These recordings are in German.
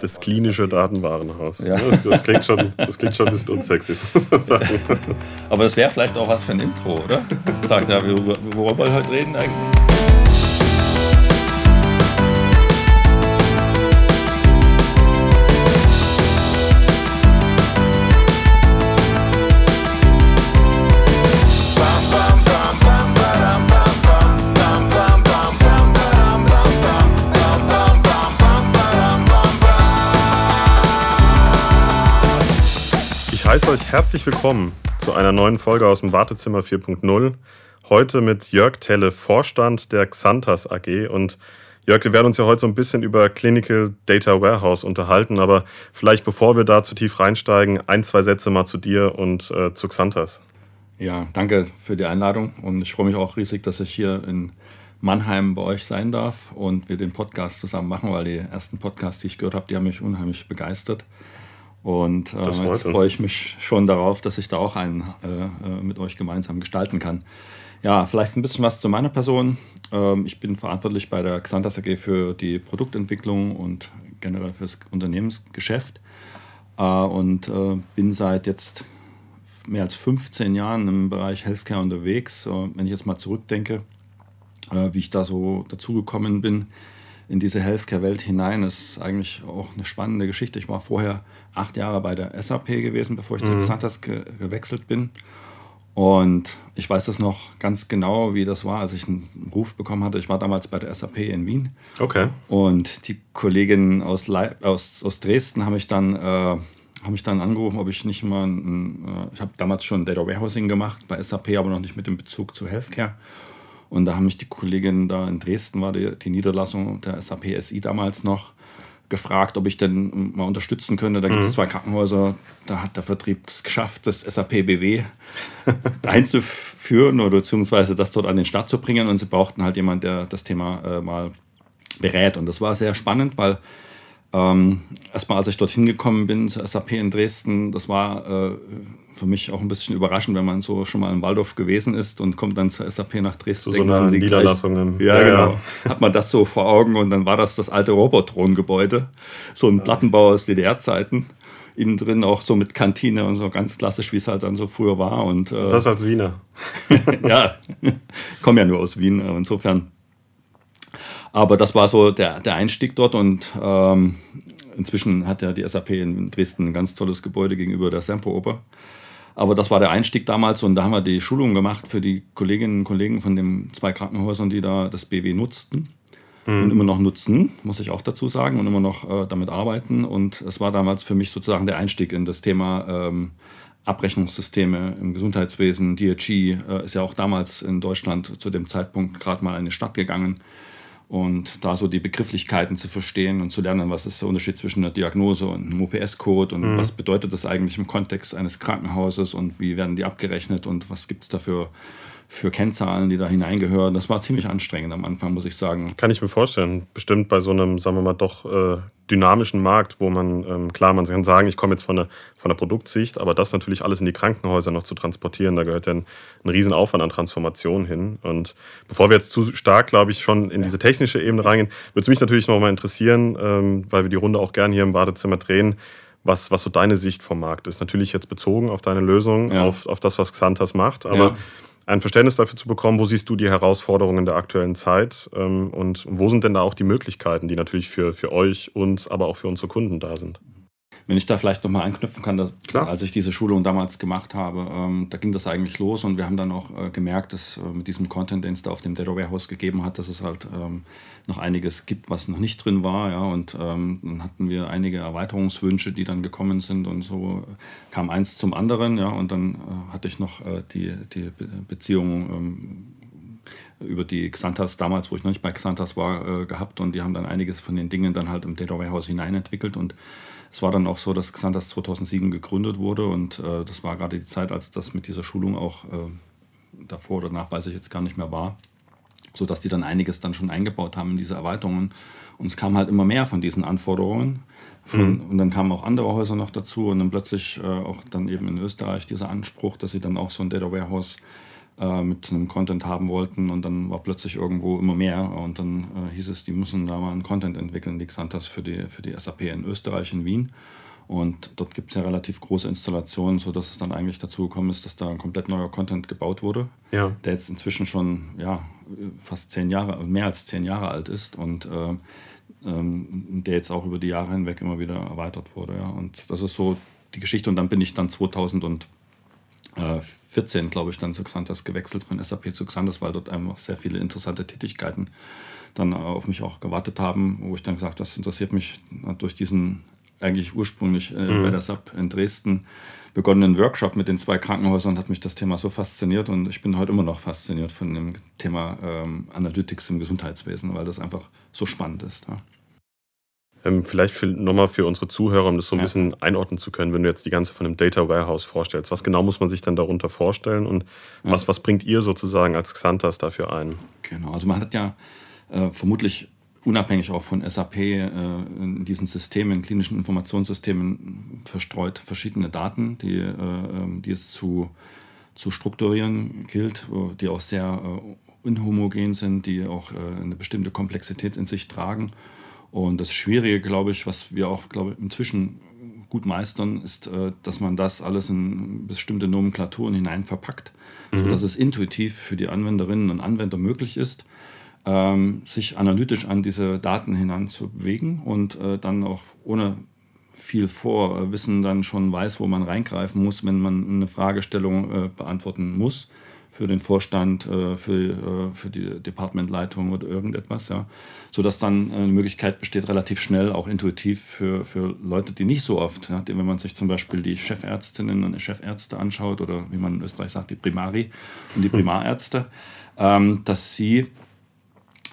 Das klinische Datenwarenhaus. Ja. Das, das, klingt schon, das klingt schon ein bisschen unsexy, sozusagen. Aber das wäre vielleicht auch was für ein Intro, oder? Das sagt ja, worüber, worüber wir heute reden eigentlich. Heiße euch herzlich willkommen zu einer neuen Folge aus dem Wartezimmer 4.0. Heute mit Jörg Telle, Vorstand der Xantas AG. Und Jörg, wir werden uns ja heute so ein bisschen über Clinical Data Warehouse unterhalten, aber vielleicht bevor wir da zu tief reinsteigen, ein, zwei Sätze mal zu dir und äh, zu Xantas. Ja, danke für die Einladung und ich freue mich auch riesig, dass ich hier in Mannheim bei euch sein darf und wir den Podcast zusammen machen, weil die ersten Podcasts, die ich gehört habe, die haben mich unheimlich begeistert. Und äh, jetzt freue ich mich schon darauf, dass ich da auch einen äh, äh, mit euch gemeinsam gestalten kann. Ja, vielleicht ein bisschen was zu meiner Person. Ähm, ich bin verantwortlich bei der Xantas AG für die Produktentwicklung und generell fürs Unternehmensgeschäft äh, und äh, bin seit jetzt mehr als 15 Jahren im Bereich Healthcare unterwegs. Äh, wenn ich jetzt mal zurückdenke, wie ich da so dazugekommen bin in diese Healthcare-Welt hinein, ist eigentlich auch eine spannende Geschichte. Ich war vorher acht Jahre bei der SAP gewesen, bevor ich mhm. zu Xantas ge gewechselt bin. Und ich weiß das noch ganz genau, wie das war, als ich einen Ruf bekommen hatte. Ich war damals bei der SAP in Wien. Okay. Und die Kolleginnen aus, aus, aus Dresden haben mich dann, äh, haben mich dann angerufen, ob ich nicht mal, ein, äh, ich habe damals schon Data Warehousing gemacht bei SAP, aber noch nicht mit dem Bezug zu Healthcare. Und da haben mich die Kolleginnen da in Dresden, war die, die Niederlassung der SAP SI damals noch, gefragt, ob ich denn mal unterstützen könnte. Da gibt es mhm. zwei Krankenhäuser, da hat der Vertrieb es geschafft, das SAP BW einzuführen oder beziehungsweise das dort an den Start zu bringen. Und sie brauchten halt jemanden, der das Thema äh, mal berät. Und das war sehr spannend, weil ähm, erstmal, als ich dorthin gekommen bin, zur SAP in Dresden, das war äh, für mich auch ein bisschen überraschend, wenn man so schon mal in Waldorf gewesen ist und kommt dann zur SAP nach Dresden. Zu so einer Niederlassung. Ja, ja, genau. Hat man das so vor Augen und dann war das das alte Robotron-Gebäude. So ein Plattenbau aus DDR-Zeiten. Innen drin auch so mit Kantine und so ganz klassisch, wie es halt dann so früher war. Und, äh, das als Wiener. ja, komme ja nur aus Wien. Insofern. Aber das war so der, der Einstieg dort und ähm, inzwischen hat ja die SAP in Dresden ein ganz tolles Gebäude gegenüber der Semperoper. Aber das war der Einstieg damals und da haben wir die Schulung gemacht für die Kolleginnen und Kollegen von den zwei Krankenhäusern, die da das BW nutzten mhm. und immer noch nutzen, muss ich auch dazu sagen, und immer noch äh, damit arbeiten. Und es war damals für mich sozusagen der Einstieg in das Thema ähm, Abrechnungssysteme im Gesundheitswesen. DRG äh, ist ja auch damals in Deutschland zu dem Zeitpunkt gerade mal in die Stadt gegangen und da so die Begrifflichkeiten zu verstehen und zu lernen, was ist der Unterschied zwischen einer Diagnose und einem OPS-Code und mhm. was bedeutet das eigentlich im Kontext eines Krankenhauses und wie werden die abgerechnet und was gibt es dafür für Kennzahlen, die da hineingehören. Das war ziemlich anstrengend am Anfang, muss ich sagen. Kann ich mir vorstellen. Bestimmt bei so einem, sagen wir mal, doch äh, dynamischen Markt, wo man, ähm, klar, man kann sagen, ich komme jetzt von der, von der Produktsicht, aber das natürlich alles in die Krankenhäuser noch zu transportieren, da gehört ja ein, ein Riesenaufwand an Transformation hin. Und bevor wir jetzt zu stark, glaube ich, schon in diese technische Ebene reingehen, würde es mich natürlich noch mal interessieren, ähm, weil wir die Runde auch gerne hier im Badezimmer drehen, was, was so deine Sicht vom Markt ist. Natürlich jetzt bezogen auf deine Lösung, ja. auf, auf das, was Xantas macht, aber ja ein Verständnis dafür zu bekommen, wo siehst du die Herausforderungen der aktuellen Zeit ähm, und wo sind denn da auch die Möglichkeiten, die natürlich für, für euch, uns, aber auch für unsere Kunden da sind? Wenn ich da vielleicht nochmal anknüpfen kann, dass, als ich diese Schulung damals gemacht habe, ähm, da ging das eigentlich los und wir haben dann auch äh, gemerkt, dass äh, mit diesem Content, den es da auf dem Data Warehouse gegeben hat, dass es halt ähm, noch einiges gibt, was noch nicht drin war. Ja, und ähm, dann hatten wir einige Erweiterungswünsche, die dann gekommen sind und so kam eins zum anderen. Ja, und dann äh, hatte ich noch äh, die, die Beziehung ähm, über die Xantas damals, wo ich noch nicht bei Xantas war, äh, gehabt und die haben dann einiges von den Dingen dann halt im Data Warehouse hinein entwickelt und es war dann auch so, dass Xantas 2007 gegründet wurde und äh, das war gerade die Zeit, als das mit dieser Schulung auch äh, davor oder nach, weiß ich jetzt gar nicht mehr war, sodass die dann einiges dann schon eingebaut haben in diese Erweiterungen. Und es kam halt immer mehr von diesen Anforderungen. Von, mhm. Und dann kamen auch andere Häuser noch dazu und dann plötzlich äh, auch dann eben in Österreich dieser Anspruch, dass sie dann auch so ein Data Warehouse äh, mit einem Content haben wollten und dann war plötzlich irgendwo immer mehr und dann äh, hieß es, die müssen da mal einen Content entwickeln, die Xantas für die, für die SAP in Österreich, in Wien. Und dort gibt es ja relativ große Installationen, sodass es dann eigentlich dazu gekommen ist, dass da ein komplett neuer Content gebaut wurde, ja. der jetzt inzwischen schon ja, fast zehn Jahre, mehr als zehn Jahre alt ist und äh, ähm, der jetzt auch über die Jahre hinweg immer wieder erweitert wurde. Ja. Und das ist so die Geschichte. Und dann bin ich dann 2014, glaube ich, dann zu Xantas gewechselt, von SAP zu Xantas, weil dort einfach sehr viele interessante Tätigkeiten dann auf mich auch gewartet haben, wo ich dann gesagt habe, das interessiert mich durch diesen eigentlich ursprünglich äh, mhm. bei der SAP in Dresden begonnenen Workshop mit den zwei Krankenhäusern hat mich das Thema so fasziniert und ich bin heute immer noch fasziniert von dem Thema ähm, Analytics im Gesundheitswesen, weil das einfach so spannend ist. Ja. Ähm, vielleicht nochmal für unsere Zuhörer, um das so ein ja. bisschen einordnen zu können, wenn du jetzt die ganze von einem Data Warehouse vorstellst. Was genau muss man sich dann darunter vorstellen und ja. was, was bringt ihr sozusagen als Xantas dafür ein? Genau, also man hat ja äh, vermutlich unabhängig auch von SAP äh, in diesen Systemen, klinischen Informationssystemen verstreut verschiedene Daten, die, äh, ähm, die es zu, zu strukturieren gilt, die auch sehr äh, unhomogen sind, die auch äh, eine bestimmte Komplexität in sich tragen. Und das Schwierige, glaube ich, was wir auch glaube ich, inzwischen gut meistern, ist, äh, dass man das alles in bestimmte Nomenklaturen hinein verpackt, mhm. sodass es intuitiv für die Anwenderinnen und Anwender möglich ist, ähm, sich analytisch an diese Daten hinanzubewegen und äh, dann auch ohne viel Vorwissen dann schon weiß, wo man reingreifen muss, wenn man eine Fragestellung äh, beantworten muss für den Vorstand, äh, für, äh, für die Departmentleitung oder irgendetwas, ja. Sodass dann eine Möglichkeit besteht, relativ schnell, auch intuitiv für, für Leute, die nicht so oft, ja, wenn man sich zum Beispiel die Chefärztinnen und Chefärzte anschaut oder wie man in Österreich sagt, die Primari und die Primarärzte, ähm, dass sie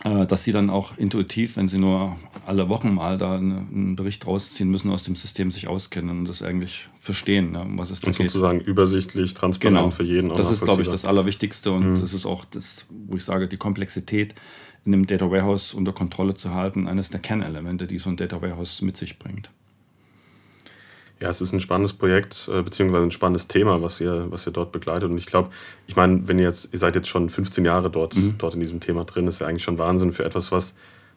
äh, dass sie dann auch intuitiv, wenn sie nur alle Wochen mal da einen Bericht rausziehen müssen aus dem System, sich auskennen und das eigentlich verstehen, ne, was es da und geht. sozusagen übersichtlich, transparent genau. für jeden. Das ist, glaube ich, das Allerwichtigste und mhm. das ist auch das, wo ich sage, die Komplexität in einem Data Warehouse unter Kontrolle zu halten, eines der Kernelemente, die so ein Data Warehouse mit sich bringt. Ja, es ist ein spannendes Projekt, äh, beziehungsweise ein spannendes Thema, was ihr, was ihr dort begleitet. Und ich glaube, ich meine, wenn ihr jetzt, ihr seid jetzt schon 15 Jahre dort, mhm. dort in diesem Thema drin, ist ja eigentlich schon Wahnsinn für etwas, was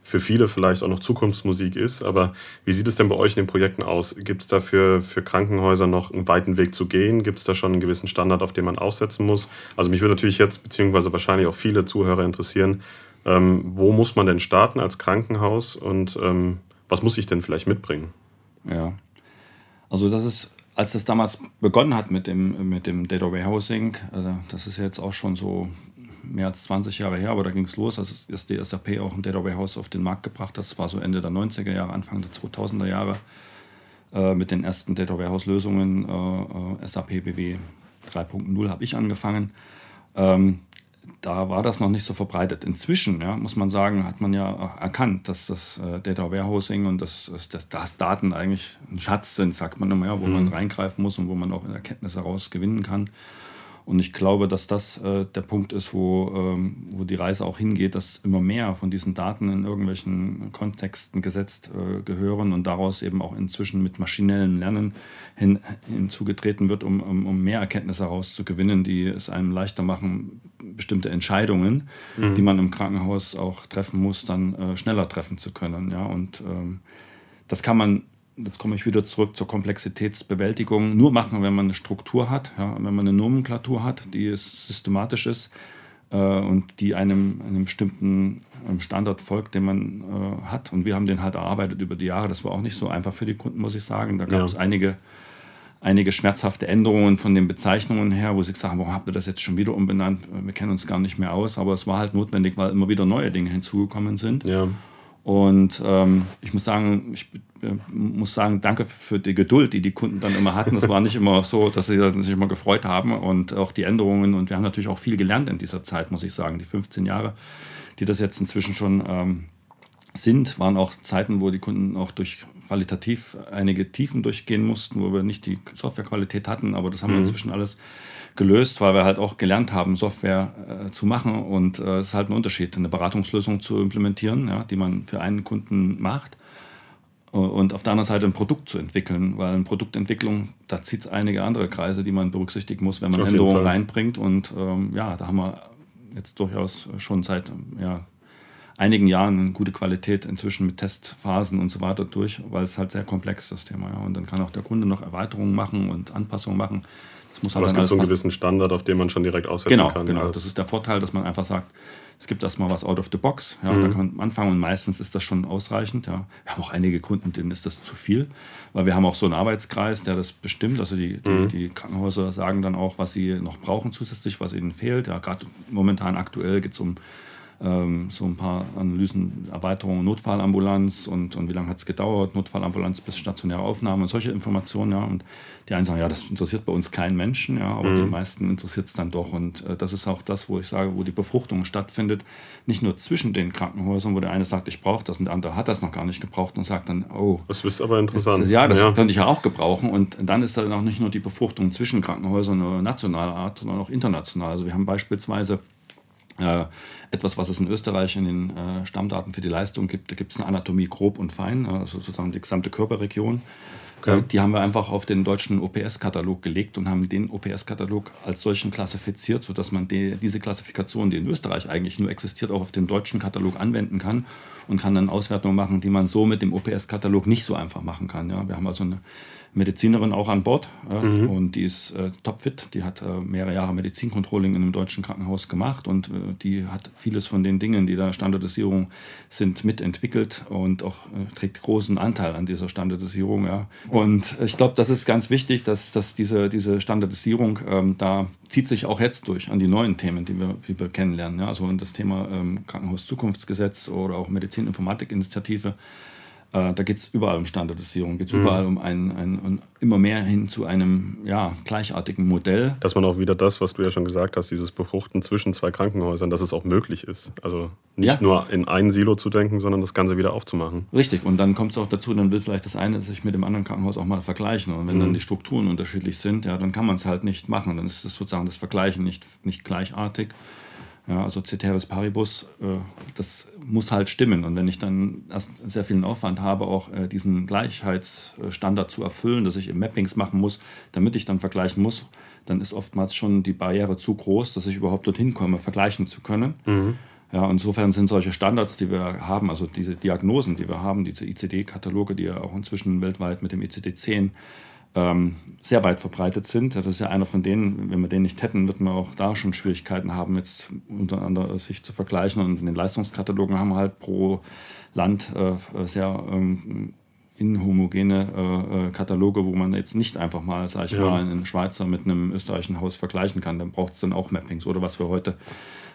für viele vielleicht auch noch Zukunftsmusik ist. Aber wie sieht es denn bei euch in den Projekten aus? Gibt es da für, Krankenhäuser noch einen weiten Weg zu gehen? Gibt es da schon einen gewissen Standard, auf den man aussetzen muss? Also mich würde natürlich jetzt, beziehungsweise wahrscheinlich auch viele Zuhörer interessieren, ähm, wo muss man denn starten als Krankenhaus und ähm, was muss ich denn vielleicht mitbringen? Ja, also das ist, als das damals begonnen hat mit dem, mit dem Data Warehousing, also das ist jetzt auch schon so mehr als 20 Jahre her, aber da ging es los, als die SAP auch ein Data Warehouse auf den Markt gebracht hat. Das war so Ende der 90er Jahre, Anfang der 2000er Jahre äh, mit den ersten Data Warehouse-Lösungen. Äh, SAP BW 3.0 habe ich angefangen. Ähm, da war das noch nicht so verbreitet. Inzwischen, ja, muss man sagen, hat man ja erkannt, dass das äh, Data Warehousing und das, das, das, Daten eigentlich ein Schatz sind, sagt man immer, ja, wo mhm. man reingreifen muss und wo man auch Erkenntnisse heraus gewinnen kann. Und ich glaube, dass das äh, der Punkt ist, wo, ähm, wo die Reise auch hingeht, dass immer mehr von diesen Daten in irgendwelchen Kontexten gesetzt äh, gehören und daraus eben auch inzwischen mit maschinellem Lernen hin, hinzugetreten wird, um, um, um mehr Erkenntnisse herauszugewinnen, die es einem leichter machen, bestimmte Entscheidungen, mhm. die man im Krankenhaus auch treffen muss, dann äh, schneller treffen zu können. Ja? Und ähm, das kann man jetzt komme ich wieder zurück zur Komplexitätsbewältigung, nur machen, wenn man eine Struktur hat, ja, wenn man eine Nomenklatur hat, die systematisch ist äh, und die einem, einem bestimmten Standard folgt, den man äh, hat. Und wir haben den halt erarbeitet über die Jahre. Das war auch nicht so einfach für die Kunden, muss ich sagen. Da gab es ja. einige, einige schmerzhafte Änderungen von den Bezeichnungen her, wo sie gesagt haben, warum habt ihr das jetzt schon wieder umbenannt? Wir kennen uns gar nicht mehr aus. Aber es war halt notwendig, weil immer wieder neue Dinge hinzugekommen sind. Ja. Und ähm, ich muss sagen, ich äh, muss sagen, danke für die Geduld, die die Kunden dann immer hatten. Es war nicht immer so, dass sie sich immer gefreut haben und auch die Änderungen. Und wir haben natürlich auch viel gelernt in dieser Zeit, muss ich sagen. Die 15 Jahre, die das jetzt inzwischen schon ähm, sind, waren auch Zeiten, wo die Kunden auch durch qualitativ einige Tiefen durchgehen mussten, wo wir nicht die Softwarequalität hatten, aber das haben mhm. wir inzwischen alles gelöst, weil wir halt auch gelernt haben, Software äh, zu machen. Und äh, es ist halt ein Unterschied, eine Beratungslösung zu implementieren, ja, die man für einen Kunden macht. und auf der anderen Seite ein Produkt zu entwickeln, weil eine Produktentwicklung, da zieht es einige andere Kreise, die man berücksichtigen muss, wenn man Änderungen reinbringt. Und ähm, ja, da haben wir jetzt durchaus schon seit ja, einigen Jahren eine gute Qualität inzwischen mit Testphasen und so weiter durch, weil es halt sehr komplex ist, das Thema. Ja. Und dann kann auch der Kunde noch Erweiterungen machen und Anpassungen machen. Aber es gibt so einen gewissen Standard, auf den man schon direkt aussetzen genau, kann. Genau, das ist der Vorteil, dass man einfach sagt, es gibt erstmal was out of the box, ja, mhm. da kann man anfangen und meistens ist das schon ausreichend. Ja. Wir haben auch einige Kunden, denen ist das zu viel, weil wir haben auch so einen Arbeitskreis, der das bestimmt. Also die, die, mhm. die Krankenhäuser sagen dann auch, was sie noch brauchen zusätzlich, was ihnen fehlt. Ja, Gerade momentan aktuell geht es um ähm, so ein paar Analysen, Erweiterungen, Notfallambulanz und, und wie lange hat es gedauert, Notfallambulanz bis stationäre Aufnahme und solche Informationen. Ja. Und die einen sagen, ja, das interessiert bei uns keinen Menschen, ja, aber mhm. die meisten interessiert es dann doch. Und äh, das ist auch das, wo ich sage, wo die Befruchtung stattfindet, nicht nur zwischen den Krankenhäusern, wo der eine sagt, ich brauche das und der andere hat das noch gar nicht gebraucht und sagt dann, oh. Das ist aber interessant. Das, ja, das ja. könnte ich ja auch gebrauchen. Und dann ist dann auch nicht nur die Befruchtung zwischen Krankenhäusern nationaler Art, sondern auch international. Also wir haben beispielsweise äh, etwas, was es in Österreich in den äh, Stammdaten für die Leistung gibt. Da gibt es eine Anatomie grob und fein, also sozusagen die gesamte Körperregion. Okay. Äh, die haben wir einfach auf den deutschen OPS-Katalog gelegt und haben den OPS-Katalog als solchen klassifiziert, sodass man die, diese Klassifikation, die in Österreich eigentlich nur existiert, auch auf den deutschen Katalog anwenden kann und kann dann Auswertungen machen, die man so mit dem OPS-Katalog nicht so einfach machen kann. Ja, wir haben also eine Medizinerin auch an Bord äh, mhm. und die ist äh, topfit. Die hat äh, mehrere Jahre Medizincontrolling in einem deutschen Krankenhaus gemacht und äh, die hat vieles von den Dingen, die da Standardisierung sind, mitentwickelt und auch äh, trägt großen Anteil an dieser Standardisierung. Ja. Und ich glaube, das ist ganz wichtig, dass, dass diese, diese Standardisierung ähm, da zieht sich auch jetzt durch an die neuen Themen, die wir, die wir kennenlernen. Ja. Also das Thema ähm, Krankenhauszukunftsgesetz oder auch Medizininformatik-Initiative äh, da geht es überall um Standardisierung, geht es mhm. überall um ein, ein, ein, immer mehr hin zu einem ja, gleichartigen Modell. Dass man auch wieder das, was du ja schon gesagt hast, dieses Befruchten zwischen zwei Krankenhäusern, dass es auch möglich ist. Also nicht ja. nur in ein Silo zu denken, sondern das Ganze wieder aufzumachen. Richtig, und dann kommt es auch dazu, dann will vielleicht das eine sich mit dem anderen Krankenhaus auch mal vergleichen. Und wenn mhm. dann die Strukturen unterschiedlich sind, ja, dann kann man es halt nicht machen. Dann ist das sozusagen das Vergleichen nicht, nicht gleichartig. Ja, also Ceteris Paribus, äh, das muss halt stimmen. Und wenn ich dann erst sehr viel Aufwand habe, auch äh, diesen Gleichheitsstandard zu erfüllen, dass ich Mappings machen muss, damit ich dann vergleichen muss, dann ist oftmals schon die Barriere zu groß, dass ich überhaupt dorthin komme, vergleichen zu können. Mhm. Ja, insofern sind solche Standards, die wir haben, also diese Diagnosen, die wir haben, diese ICD-Kataloge, die ja auch inzwischen weltweit mit dem ICD-10 ähm, sehr weit verbreitet sind. Das ist ja einer von denen, wenn wir den nicht hätten, würden wir auch da schon Schwierigkeiten haben, jetzt untereinander sich zu vergleichen. Und in den Leistungskatalogen haben wir halt pro Land äh, sehr ähm, inhomogene äh, äh, Kataloge, wo man jetzt nicht einfach mal, sag ich ja. mal, einen Schweizer mit einem österreichischen Haus vergleichen kann. Dann braucht es dann auch Mappings. Oder was wir heute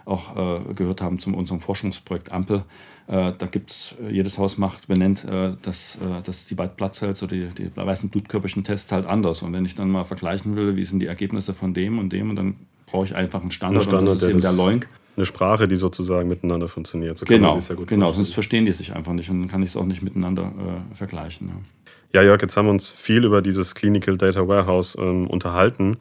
auch äh, gehört haben zu unserem Forschungsprojekt Ampel, äh, da gibt es, äh, jedes Haus macht, benennt äh, das, äh, das die White Blood Cells oder die, die weißen Blutkörperchen-Tests halt anders. Und wenn ich dann mal vergleichen will, wie sind die Ergebnisse von dem und dem, und dann brauche ich einfach einen Standard, Standard und das ist eben der Loink. Eine Sprache, die sozusagen miteinander funktioniert. So genau, ja genau sonst verstehen die sich einfach nicht und dann kann ich es auch nicht miteinander äh, vergleichen. Ja. ja, Jörg, jetzt haben wir uns viel über dieses Clinical Data Warehouse ähm, unterhalten.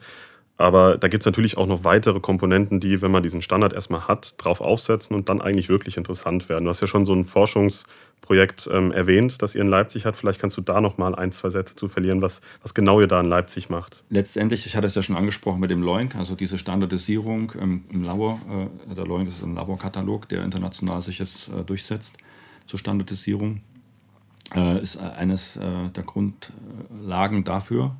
Aber da gibt es natürlich auch noch weitere Komponenten, die, wenn man diesen Standard erstmal hat, drauf aufsetzen und dann eigentlich wirklich interessant werden. Du hast ja schon so ein Forschungsprojekt ähm, erwähnt, das ihr in Leipzig hat. Vielleicht kannst du da noch mal ein, zwei Sätze zu verlieren, was, was genau ihr da in Leipzig macht. Letztendlich, ich hatte es ja schon angesprochen mit dem LOINC, also diese Standardisierung ähm, im Labor. Äh, der LOINC ist ein Laborkatalog, der international sich jetzt äh, durchsetzt zur Standardisierung. Äh, ist eines äh, der Grundlagen dafür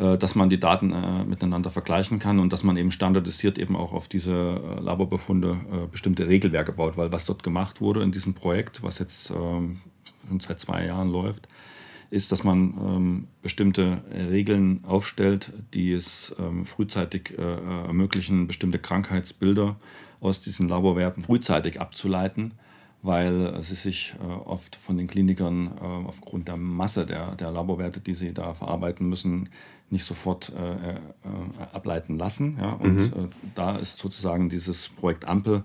dass man die Daten äh, miteinander vergleichen kann und dass man eben standardisiert eben auch auf diese äh, Laborbefunde bestimmte Regelwerke baut, weil was dort gemacht wurde in diesem Projekt, was jetzt ähm, schon seit zwei Jahren läuft, ist, dass man ähm, bestimmte Regeln aufstellt, die es ähm, frühzeitig ermöglichen, bestimmte Krankheitsbilder aus diesen Laborwerten frühzeitig abzuleiten weil sie sich oft von den Klinikern aufgrund der Masse der, der Laborwerte, die sie da verarbeiten müssen, nicht sofort äh, äh, ableiten lassen. Ja? Und mhm. äh, da ist sozusagen dieses Projekt Ampel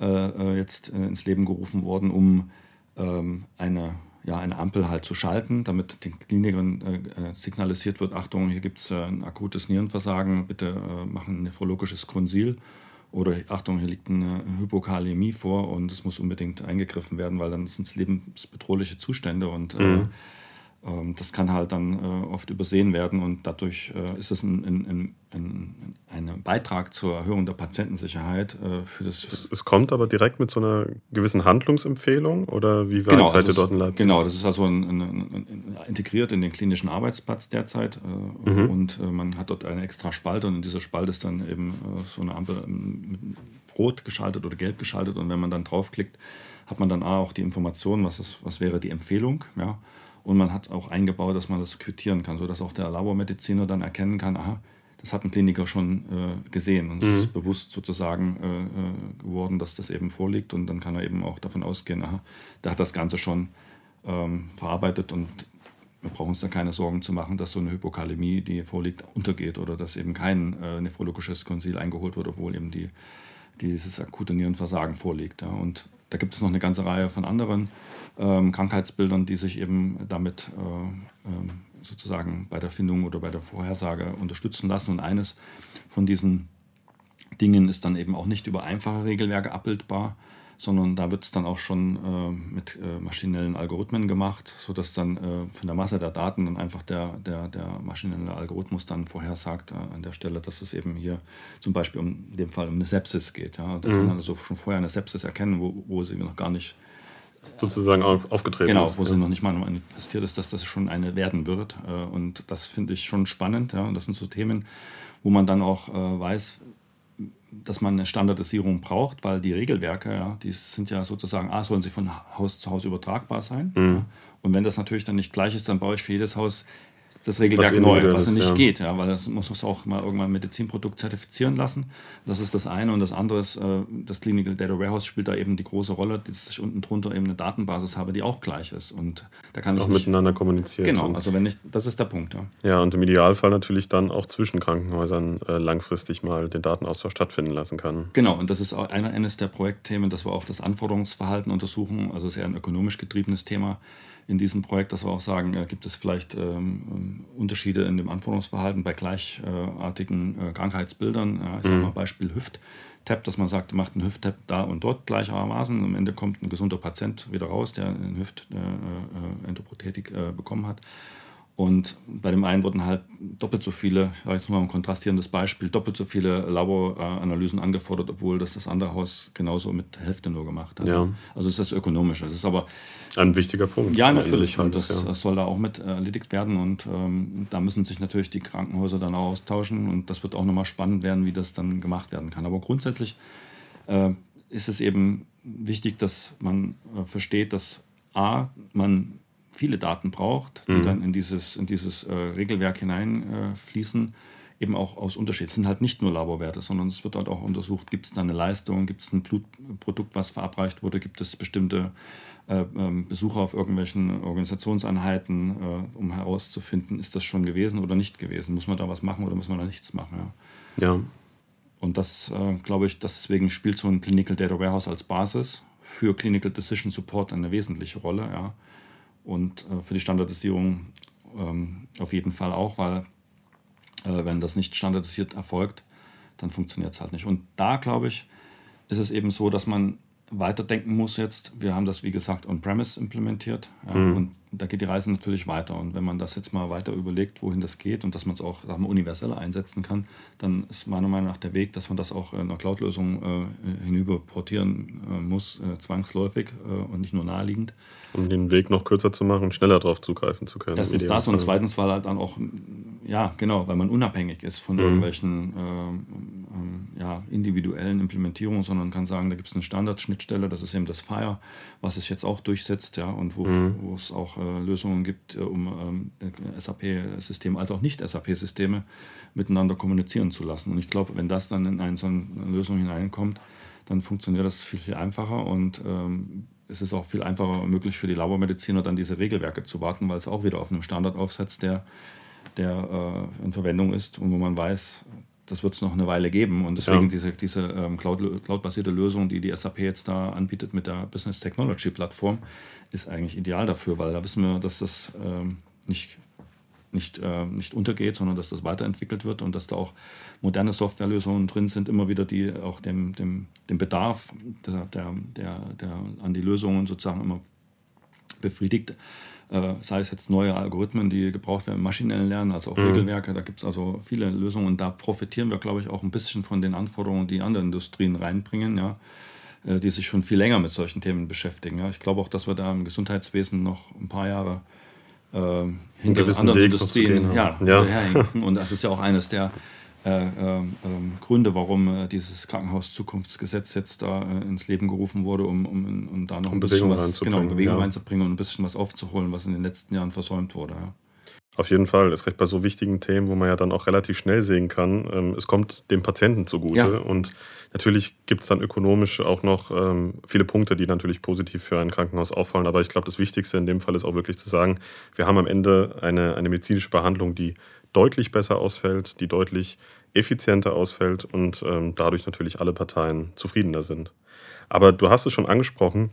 äh, äh, jetzt äh, ins Leben gerufen worden, um ähm, eine, ja, eine Ampel halt zu schalten, damit den Klinikern signalisiert wird, Achtung, hier gibt es ein akutes Nierenversagen, bitte machen ein nephrologisches Konsil oder Achtung, hier liegt eine Hypokalämie vor und es muss unbedingt eingegriffen werden, weil dann sind es lebensbedrohliche Zustände und äh, mhm. Äh, das kann halt dann äh, oft übersehen werden und dadurch äh, ist es ein, ein, ein, ein, Beitrag zur Erhöhung der Patientensicherheit äh, für das. Es, es, kommt aber direkt mit so einer gewissen Handlungsempfehlung oder wie weit genau, seid ihr dort in Leipzig? Genau, das ist also integriert in den klinischen Arbeitsplatz derzeit mhm. und man hat dort eine extra Spalte und in dieser Spalte ist dann eben so eine Ampel mit rot geschaltet oder gelb geschaltet und wenn man dann draufklickt, hat man dann auch die Information, was, ist, was wäre die Empfehlung. Ja? Und man hat auch eingebaut, dass man das quittieren kann, sodass auch der Labormediziner dann erkennen kann, aha, das hat ein Kliniker schon äh, gesehen und es mhm. ist bewusst sozusagen äh, äh, geworden, dass das eben vorliegt und dann kann er eben auch davon ausgehen, aha, der hat das Ganze schon ähm, verarbeitet und wir brauchen uns da keine Sorgen zu machen, dass so eine Hypokalämie, die vorliegt, untergeht oder dass eben kein äh, nephrologisches Konsil eingeholt wird, obwohl eben die dieses akute Nierenversagen vorliegt. Ja. Und da gibt es noch eine ganze Reihe von anderen ähm, Krankheitsbildern, die sich eben damit äh, äh, sozusagen bei der Findung oder bei der Vorhersage unterstützen lassen. Und eines von diesen Dingen ist dann eben auch nicht über einfache Regelwerke abbildbar, sondern da wird es dann auch schon äh, mit äh, maschinellen Algorithmen gemacht, sodass dann äh, von der Masse der Daten dann einfach der, der, der maschinelle Algorithmus dann vorhersagt äh, an der Stelle, dass es eben hier zum Beispiel um, in dem Fall um eine Sepsis geht. Ja. Da mhm. kann man also schon vorher eine Sepsis erkennen, wo, wo sie noch gar nicht sozusagen aufgetreten genau, ist. Genau, wo ja. sie noch nicht mal manifestiert ist, dass das schon eine werden wird. Äh, und das finde ich schon spannend. Ja. Und das sind so Themen, wo man dann auch äh, weiß, dass man eine Standardisierung braucht, weil die Regelwerke, ja, die sind ja sozusagen, A, sollen sie von Haus zu Haus übertragbar sein. Mhm. Und wenn das natürlich dann nicht gleich ist, dann baue ich für jedes Haus das Regelwerk was neu, was nicht ja. geht, ja, weil das muss auch mal irgendwann Medizinprodukt zertifizieren lassen. Das ist das eine. Und das andere ist, äh, das Clinical Data Warehouse spielt da eben die große Rolle, dass ich unten drunter eben eine Datenbasis habe, die auch gleich ist. Und da kann auch ich. Auch miteinander kommunizieren. Genau, also wenn ich, das ist der Punkt, ja. Ja, und im Idealfall natürlich dann auch zwischen Krankenhäusern äh, langfristig mal den Datenaustausch stattfinden lassen kann. Genau, und das ist auch eines der Projektthemen, dass wir auch das Anforderungsverhalten untersuchen. Also es ist eher ein ökonomisch getriebenes Thema in diesem Projekt, dass wir auch sagen, äh, gibt es vielleicht ähm, ähm, Unterschiede in dem Anforderungsverhalten bei gleichartigen äh, Krankheitsbildern. Ja, ich sage mhm. mal Beispiel Hüft-Tap, dass man sagt, macht einen Hüft-Tap da und dort gleichermaßen. Am Ende kommt ein gesunder Patient wieder raus, der eine Hüft-Endoprothetik äh, äh, bekommen hat. Und bei dem einen wurden halt doppelt so viele, jetzt mal ein kontrastierendes Beispiel, doppelt so viele Laboranalysen angefordert, obwohl das das andere Haus genauso mit Hälfte nur gemacht hat. Ja. Also ist das ökonomisch. Das ist aber ein wichtiger Punkt. Ja, natürlich. Und das, ja. das, soll da auch mit erledigt werden. Und ähm, da müssen sich natürlich die Krankenhäuser dann auch austauschen. Und das wird auch nochmal spannend werden, wie das dann gemacht werden kann. Aber grundsätzlich äh, ist es eben wichtig, dass man äh, versteht, dass A, man viele Daten braucht, die mhm. dann in dieses, in dieses äh, Regelwerk hineinfließen, äh, eben auch aus Unterschied. Es sind halt nicht nur Laborwerte, sondern es wird halt auch untersucht, gibt es da eine Leistung, gibt es ein Blutprodukt, was verabreicht wurde, gibt es bestimmte äh, ähm, Besucher auf irgendwelchen Organisationseinheiten, äh, um herauszufinden, ist das schon gewesen oder nicht gewesen. Muss man da was machen oder muss man da nichts machen? Ja. ja. Und das, äh, glaube ich, deswegen spielt so ein Clinical Data Warehouse als Basis für Clinical Decision Support eine wesentliche Rolle. Ja und äh, für die Standardisierung ähm, auf jeden Fall auch, weil äh, wenn das nicht standardisiert erfolgt, dann funktioniert es halt nicht. Und da, glaube ich, ist es eben so, dass man weiterdenken muss jetzt. Wir haben das, wie gesagt, on-premise implementiert ja, mhm. und da geht die Reise natürlich weiter. Und wenn man das jetzt mal weiter überlegt, wohin das geht und dass man es auch sagen wir, universeller einsetzen kann, dann ist meiner Meinung nach der Weg, dass man das auch in einer Cloud-Lösung äh, hinüber portieren äh, muss, äh, zwangsläufig äh, und nicht nur naheliegend. Um den Weg noch kürzer zu machen, schneller darauf zugreifen zu können. Erstens das und zweitens, weil halt dann auch, ja, genau, weil man unabhängig ist von mhm. irgendwelchen ähm, ähm, ja, individuellen Implementierungen, sondern kann sagen, da gibt es eine Standardschnittstelle, das ist eben das Fire, was sich jetzt auch durchsetzt, ja, und wo, mhm. es äh, Lösungen gibt, äh, um ähm, SAP-Systeme als auch Nicht-SAP-Systeme miteinander kommunizieren zu lassen. Und ich glaube, wenn das dann in eine so Lösung hineinkommt, dann funktioniert das viel, viel einfacher und ähm, es ist auch viel einfacher möglich für die Labormediziner dann diese Regelwerke zu warten, weil es auch wieder auf einem Standard aufsetzt, der, der äh, in Verwendung ist und wo man weiß, das wird es noch eine Weile geben. Und deswegen ja. diese, diese ähm, Cloud-basierte Lösung, die die SAP jetzt da anbietet mit der Business Technology Plattform, ist eigentlich ideal dafür, weil da wissen wir, dass das ähm, nicht nicht, äh, nicht untergeht, sondern dass das weiterentwickelt wird und dass da auch moderne Softwarelösungen drin sind, immer wieder die auch dem, dem, dem Bedarf der, der, der, der an die Lösungen sozusagen immer befriedigt. Äh, sei es jetzt neue Algorithmen, die gebraucht werden im maschinellen Lernen, also auch mhm. Regelwerke, da gibt es also viele Lösungen und da profitieren wir, glaube ich, auch ein bisschen von den Anforderungen, die andere Industrien reinbringen, ja, äh, die sich schon viel länger mit solchen Themen beschäftigen. Ja. Ich glaube auch, dass wir da im Gesundheitswesen noch ein paar Jahre äh, hinter anderen Weg Industrien ja, ja. hinterherhinken. Und das ist ja auch eines der äh, äh, Gründe, warum äh, dieses Krankenhauszukunftsgesetz jetzt da äh, ins Leben gerufen wurde, um, um, um da noch um ein bisschen was genau, Bewegung ja. reinzubringen und ein bisschen was aufzuholen, was in den letzten Jahren versäumt wurde. Ja. Auf jeden Fall. Das recht bei so wichtigen Themen, wo man ja dann auch relativ schnell sehen kann, ähm, es kommt dem Patienten zugute. Ja. Und natürlich gibt es dann ökonomisch auch noch ähm, viele Punkte, die natürlich positiv für ein Krankenhaus auffallen. Aber ich glaube, das Wichtigste in dem Fall ist auch wirklich zu sagen, wir haben am Ende eine, eine medizinische Behandlung, die deutlich besser ausfällt, die deutlich effizienter ausfällt und ähm, dadurch natürlich alle Parteien zufriedener sind. Aber du hast es schon angesprochen,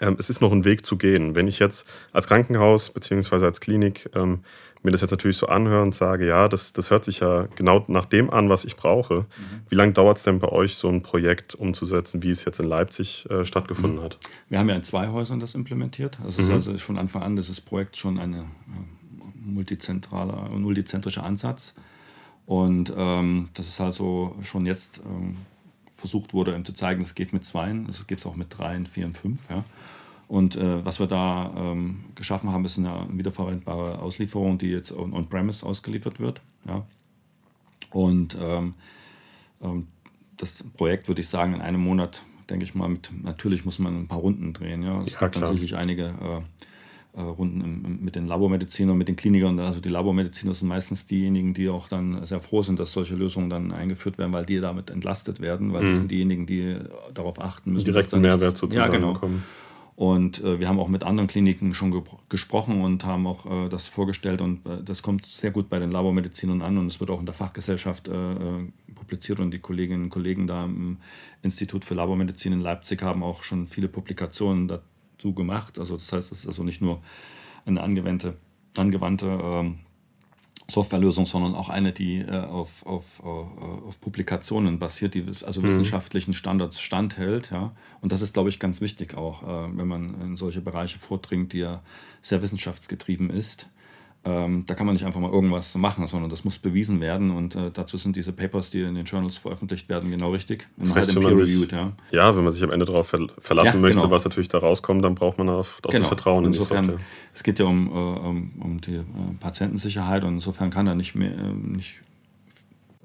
ähm, es ist noch ein Weg zu gehen. Wenn ich jetzt als Krankenhaus bzw. als Klinik ähm, mir das jetzt natürlich so anhöre und sage, ja, das, das hört sich ja genau nach dem an, was ich brauche. Mhm. Wie lange dauert es denn bei euch, so ein Projekt umzusetzen, wie es jetzt in Leipzig äh, stattgefunden mhm. hat? Wir haben ja in zwei Häusern das implementiert. Das mhm. ist also von Anfang an dieses Projekt schon ein äh, multizentraler und multizentrischer Ansatz. Und ähm, das ist also schon jetzt ähm, versucht wurde, ihm zu zeigen, es geht mit Zweien, es geht auch mit Dreien, Vieren, Fünf. Ja. Und äh, was wir da ähm, geschaffen haben, ist eine wiederverwendbare Auslieferung, die jetzt on-premise ausgeliefert wird. Ja. Und ähm, ähm, das Projekt, würde ich sagen, in einem Monat, denke ich mal, mit, natürlich muss man ein paar Runden drehen. Ja. Es ja, gibt dann sicherlich einige äh, Runden im, mit den Labormedizinern mit den Klinikern. Also die Labormediziner sind meistens diejenigen, die auch dann sehr froh sind, dass solche Lösungen dann eingeführt werden, weil die damit entlastet werden, weil mhm. die sind diejenigen, die darauf achten müssen. Direkten Mehrwert sozusagen ja, genau. bekommen. Und äh, wir haben auch mit anderen Kliniken schon ge gesprochen und haben auch äh, das vorgestellt und äh, das kommt sehr gut bei den Labormedizinern an und es wird auch in der Fachgesellschaft äh, äh, publiziert und die Kolleginnen und Kollegen da im Institut für Labormedizin in Leipzig haben auch schon viele Publikationen dazu so gemacht. Also das heißt, es ist also nicht nur eine angewandte, angewandte ähm, Softwarelösung, sondern auch eine, die äh, auf, auf, äh, auf Publikationen basiert, die also mhm. wissenschaftlichen Standards standhält. Ja? Und das ist, glaube ich, ganz wichtig auch, äh, wenn man in solche Bereiche vordringt, die ja sehr wissenschaftsgetrieben ist. Ähm, da kann man nicht einfach mal irgendwas machen, sondern das muss bewiesen werden und äh, dazu sind diese Papers, die in den Journals veröffentlicht werden, genau richtig. Das heißt, wenn sich, ja. ja. wenn man sich am Ende darauf verlassen ja, möchte, genau. was natürlich da rauskommt, dann braucht man auf, auf genau. das Vertrauen insofern, in die Software. Es geht ja um, äh, um, um die äh, Patientensicherheit und insofern kann er nicht mehr äh, nicht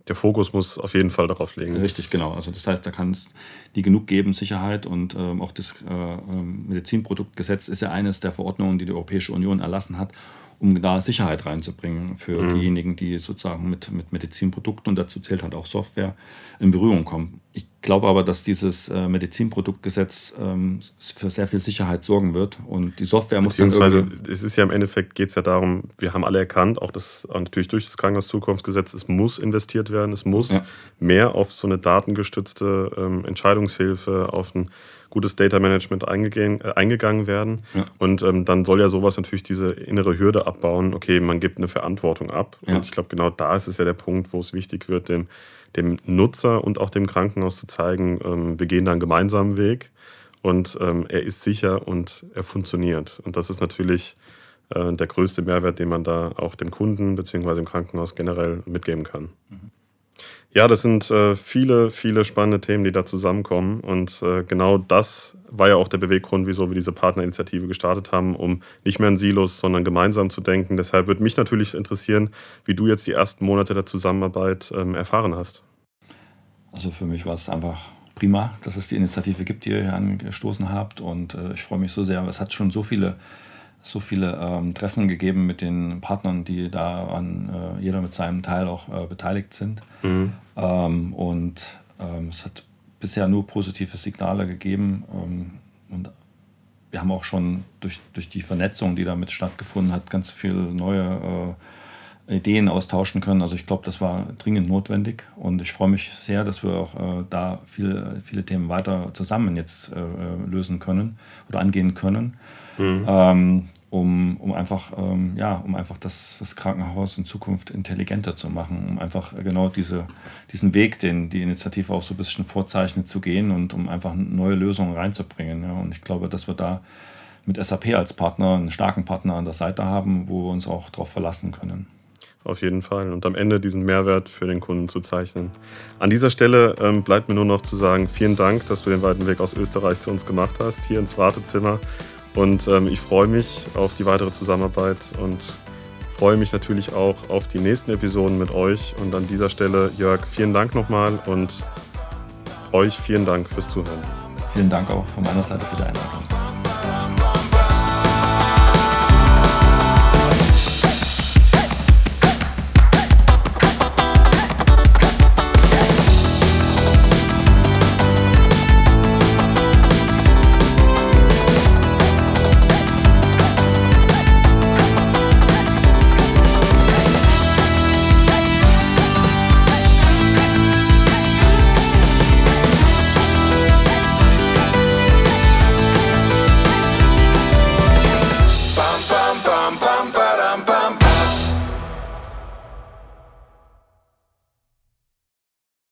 der Fokus muss auf jeden Fall darauf liegen. Richtig, genau. Also das heißt, da kann es die genug geben, Sicherheit und ähm, auch das äh, ähm, Medizinproduktgesetz ist ja eines der Verordnungen, die die Europäische Union erlassen hat, um da Sicherheit reinzubringen für mhm. diejenigen, die sozusagen mit, mit Medizinprodukten, und dazu zählt halt auch Software, in Berührung kommen. Ich glaube aber, dass dieses äh, Medizinproduktgesetz ähm, für sehr viel Sicherheit sorgen wird und die Software muss dann irgendwie... es ist ja im Endeffekt, geht es ja darum, wir haben alle erkannt, auch das natürlich durch das Krankenhauszukunftsgesetz, es muss investiert werden, es muss ja. mehr auf so eine datengestützte ähm, Entscheidungshilfe, auf ein gutes Data Management eingegangen, äh, eingegangen werden. Ja. Und ähm, dann soll ja sowas natürlich diese innere Hürde abbauen. Okay, man gibt eine Verantwortung ab. Ja. Und ich glaube, genau da ist es ja der Punkt, wo es wichtig wird, dem, dem Nutzer und auch dem Krankenhaus zu zeigen, ähm, wir gehen da einen gemeinsamen Weg und ähm, er ist sicher und er funktioniert. Und das ist natürlich äh, der größte Mehrwert, den man da auch dem Kunden bzw. dem Krankenhaus generell mitgeben kann. Mhm. Ja, das sind äh, viele, viele spannende Themen, die da zusammenkommen. Und äh, genau das war ja auch der Beweggrund, wieso wir diese Partnerinitiative gestartet haben, um nicht mehr in Silos, sondern gemeinsam zu denken. Deshalb würde mich natürlich interessieren, wie du jetzt die ersten Monate der Zusammenarbeit ähm, erfahren hast. Also für mich war es einfach prima, dass es die Initiative gibt, die ihr hier angestoßen habt. Und äh, ich freue mich so sehr. Es hat schon so viele so viele ähm, Treffen gegeben mit den Partnern, die daran äh, jeder mit seinem Teil auch äh, beteiligt sind. Mhm. Ähm, und ähm, es hat bisher nur positive Signale gegeben. Ähm, und wir haben auch schon durch, durch die Vernetzung, die damit stattgefunden hat, ganz viele neue äh, Ideen austauschen können. Also ich glaube, das war dringend notwendig und ich freue mich sehr, dass wir auch äh, da viele, viele Themen weiter zusammen jetzt äh, lösen können oder angehen können. Mhm. Ähm, um, um einfach, ähm, ja, um einfach das, das Krankenhaus in Zukunft intelligenter zu machen, um einfach genau diese, diesen Weg, den die Initiative auch so ein bisschen vorzeichnet, zu gehen und um einfach neue Lösungen reinzubringen. Ja. Und ich glaube, dass wir da mit SAP als Partner einen starken Partner an der Seite haben, wo wir uns auch darauf verlassen können. Auf jeden Fall. Und am Ende diesen Mehrwert für den Kunden zu zeichnen. An dieser Stelle ähm, bleibt mir nur noch zu sagen, vielen Dank, dass du den weiten Weg aus Österreich zu uns gemacht hast, hier ins Wartezimmer. Und ähm, ich freue mich auf die weitere Zusammenarbeit und freue mich natürlich auch auf die nächsten Episoden mit euch. Und an dieser Stelle, Jörg, vielen Dank nochmal und euch vielen Dank fürs Zuhören. Vielen Dank auch von meiner Seite für die Einladung.